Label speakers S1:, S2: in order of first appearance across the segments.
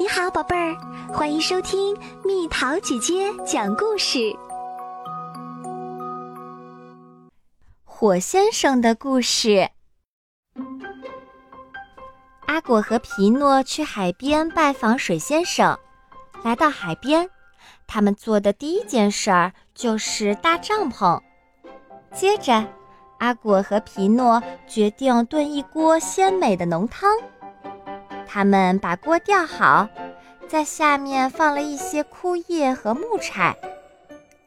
S1: 你好，宝贝儿，欢迎收听蜜桃姐姐讲故事。
S2: 火先生的故事。阿果和皮诺去海边拜访水先生。来到海边，他们做的第一件事儿就是搭帐篷。接着，阿果和皮诺决定炖一锅鲜美的浓汤。他们把锅吊好，在下面放了一些枯叶和木柴，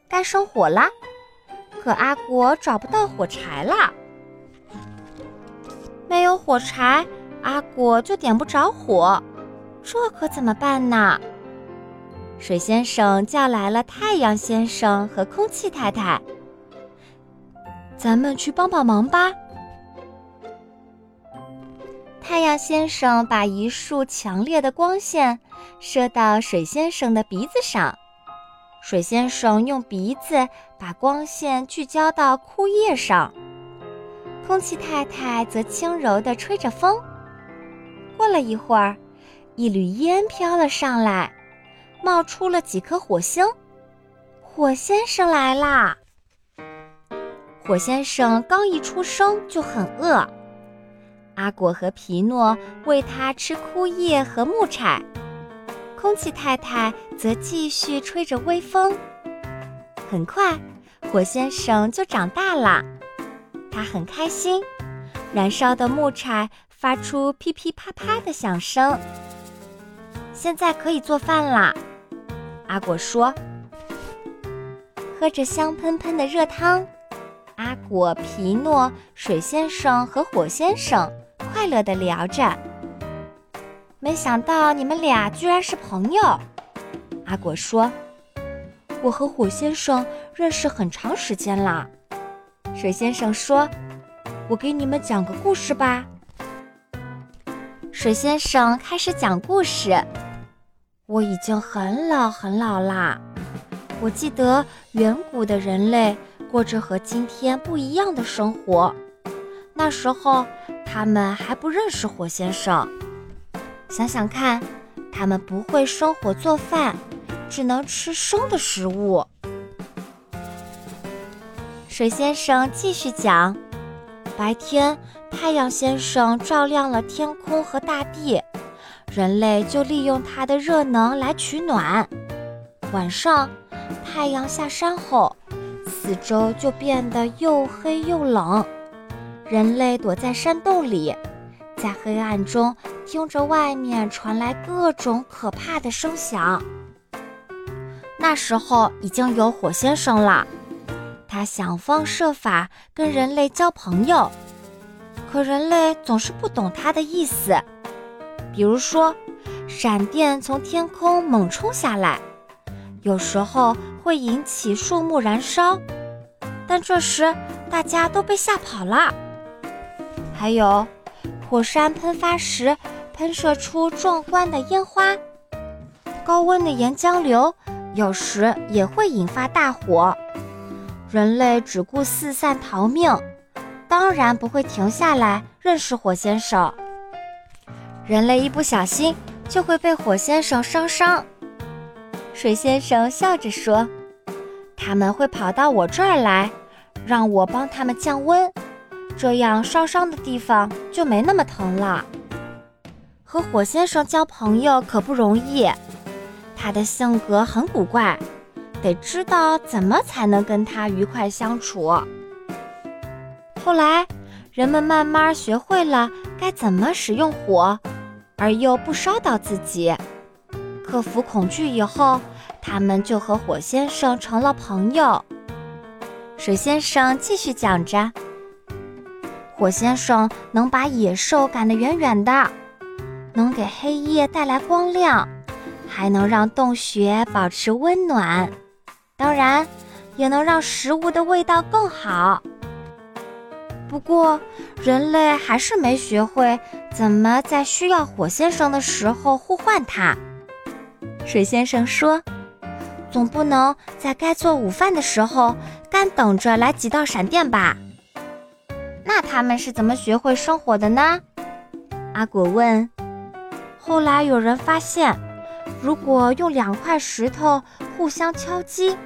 S2: 该生火啦。可阿果找不到火柴了，没有火柴，阿果就点不着火，这可怎么办呢？水先生叫来了太阳先生和空气太太，咱们去帮帮忙吧。太阳先生把一束强烈的光线射到水先生的鼻子上，水先生用鼻子把光线聚焦到枯叶上，空气太太则轻柔地吹着风。过了一会儿，一缕烟飘了上来，冒出了几颗火星。火先生来啦！火先生刚一出生就很饿。阿果和皮诺喂它吃枯叶和木柴，空气太太则继续吹着微风。很快，火先生就长大了，他很开心，燃烧的木柴发出噼噼啪啪的响声。现在可以做饭啦，阿果说。喝着香喷喷的热汤，阿果、皮诺、水先生和火先生。快乐地聊着，没想到你们俩居然是朋友。阿果说：“我和火先生认识很长时间了。”水先生说：“我给你们讲个故事吧。”水先生开始讲故事。我已经很老很老啦，我记得远古的人类过着和今天不一样的生活，那时候。他们还不认识火先生，想想看，他们不会生火做饭，只能吃生的食物。水先生继续讲：白天，太阳先生照亮了天空和大地，人类就利用它的热能来取暖。晚上，太阳下山后，四周就变得又黑又冷。人类躲在山洞里，在黑暗中听着外面传来各种可怕的声响。那时候已经有火先生了，他想方设法跟人类交朋友，可人类总是不懂他的意思。比如说，闪电从天空猛冲下来，有时候会引起树木燃烧，但这时大家都被吓跑了。还有，火山喷发时喷射出壮观的烟花，高温的岩浆流有时也会引发大火。人类只顾四散逃命，当然不会停下来认识火先生。人类一不小心就会被火先生烧伤。水先生笑着说：“他们会跑到我这儿来，让我帮他们降温。”这样烧伤的地方就没那么疼了。和火先生交朋友可不容易，他的性格很古怪，得知道怎么才能跟他愉快相处。后来，人们慢慢学会了该怎么使用火，而又不烧到自己。克服恐惧以后，他们就和火先生成了朋友。水先生继续讲着。火先生能把野兽赶得远远的，能给黑夜带来光亮，还能让洞穴保持温暖，当然，也能让食物的味道更好。不过，人类还是没学会怎么在需要火先生的时候呼唤他。水先生说：“总不能在该做午饭的时候干等着来几道闪电吧？”那他们是怎么学会生火的呢？阿果问。后来有人发现，如果用两块石头互相敲击，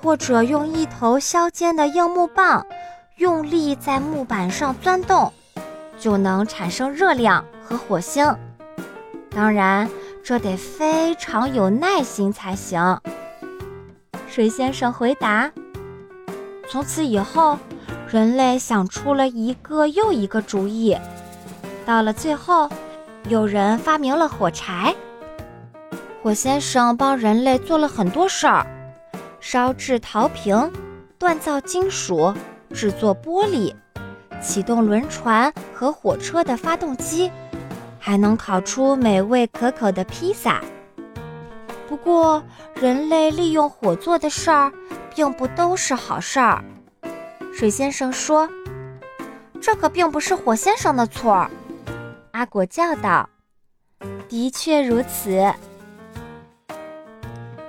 S2: 或者用一头削尖的硬木棒用力在木板上钻动，就能产生热量和火星。当然，这得非常有耐心才行。水先生回答。从此以后，人类想出了一个又一个主意。到了最后，有人发明了火柴。火先生帮人类做了很多事儿：烧制陶瓶、锻造金属、制作玻璃、启动轮船和火车的发动机，还能烤出美味可口的披萨。不过，人类利用火做的事儿。并不都是好事儿，水先生说：“这可并不是火先生的错。”阿果叫道：“的确如此。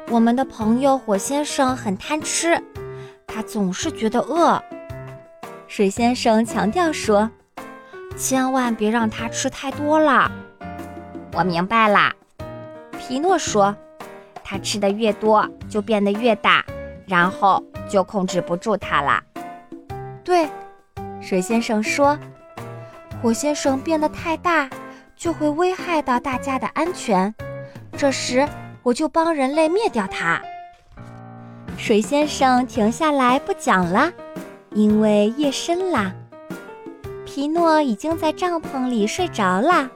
S2: 我们的朋友火先生很贪吃，他总是觉得饿。”水先生强调说：“千万别让他吃太多了。”我明白啦，皮诺说：“他吃的越多，就变得越大。”然后就控制不住它啦。对，水先生说，火先生变得太大，就会危害到大家的安全。这时我就帮人类灭掉它。水先生停下来不讲了，因为夜深了。皮诺已经在帐篷里睡着了。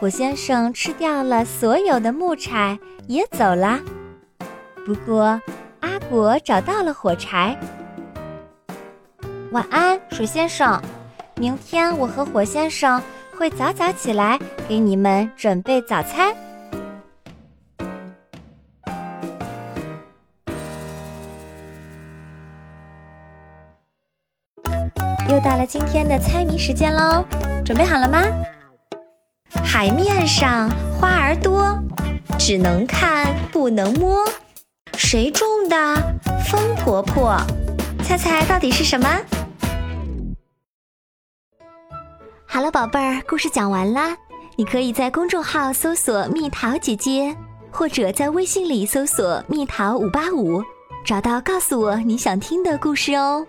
S2: 火先生吃掉了所有的木柴，也走了。不过。阿果找到了火柴。晚安，水先生。明天我和火先生会早早起来给你们准备早餐。又到了今天的猜谜时间喽，准备好了吗？
S1: 海面上花儿多，只能看不能摸。谁种的？风婆婆，猜猜到底是什么？好了，宝贝儿，故事讲完啦。你可以在公众号搜索“蜜桃姐姐”，或者在微信里搜索“蜜桃五八五”，找到告诉我你想听的故事哦。